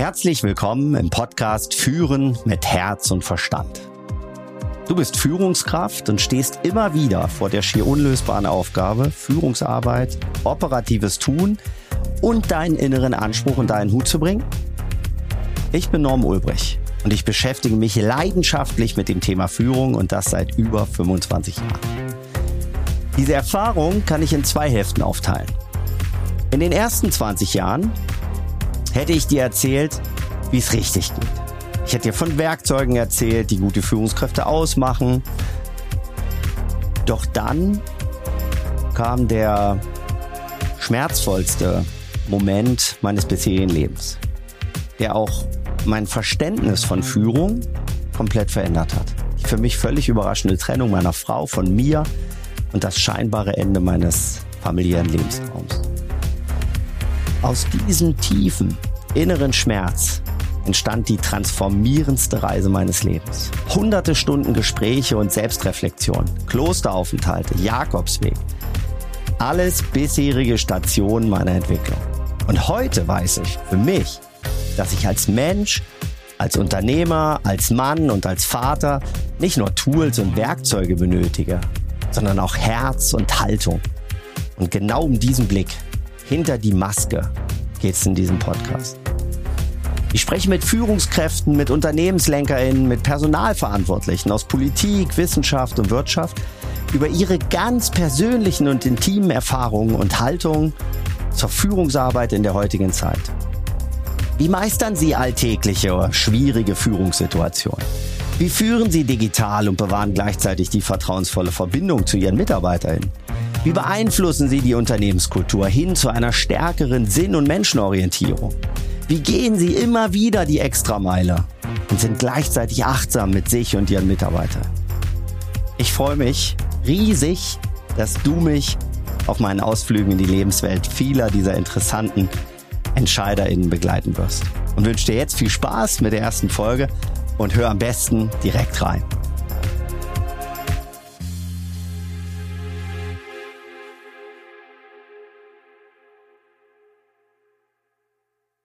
Herzlich willkommen im Podcast Führen mit Herz und Verstand. Du bist Führungskraft und stehst immer wieder vor der schier unlösbaren Aufgabe, Führungsarbeit, operatives Tun und deinen inneren Anspruch in deinen Hut zu bringen? Ich bin Norm Ulbrich und ich beschäftige mich leidenschaftlich mit dem Thema Führung und das seit über 25 Jahren. Diese Erfahrung kann ich in zwei Hälften aufteilen. In den ersten 20 Jahren hätte ich dir erzählt, wie es richtig geht. Ich hätte dir von Werkzeugen erzählt, die gute Führungskräfte ausmachen. Doch dann kam der schmerzvollste Moment meines bisherigen Lebens, der auch mein Verständnis von Führung komplett verändert hat. Die für mich völlig überraschende Trennung meiner Frau von mir und das scheinbare Ende meines familiären Lebensraums. Aus diesem tiefen inneren Schmerz entstand die transformierendste Reise meines Lebens. Hunderte Stunden Gespräche und Selbstreflexion, Klosteraufenthalte, Jakobsweg. Alles bisherige Stationen meiner Entwicklung. Und heute weiß ich für mich, dass ich als Mensch, als Unternehmer, als Mann und als Vater nicht nur Tools und Werkzeuge benötige, sondern auch Herz und Haltung. Und genau um diesen Blick hinter die Maske geht es in diesem Podcast. Ich spreche mit Führungskräften, mit UnternehmenslenkerInnen, mit Personalverantwortlichen aus Politik, Wissenschaft und Wirtschaft über ihre ganz persönlichen und intimen Erfahrungen und Haltungen zur Führungsarbeit in der heutigen Zeit. Wie meistern Sie alltägliche oder schwierige Führungssituationen? Wie führen Sie digital und bewahren gleichzeitig die vertrauensvolle Verbindung zu Ihren MitarbeiterInnen? Wie beeinflussen Sie die Unternehmenskultur hin zu einer stärkeren Sinn- und Menschenorientierung? Wie gehen Sie immer wieder die Extrameile und sind gleichzeitig achtsam mit sich und Ihren Mitarbeitern? Ich freue mich riesig, dass du mich auf meinen Ausflügen in die Lebenswelt vieler dieser interessanten EntscheiderInnen begleiten wirst. Und wünsche dir jetzt viel Spaß mit der ersten Folge und hör am besten direkt rein.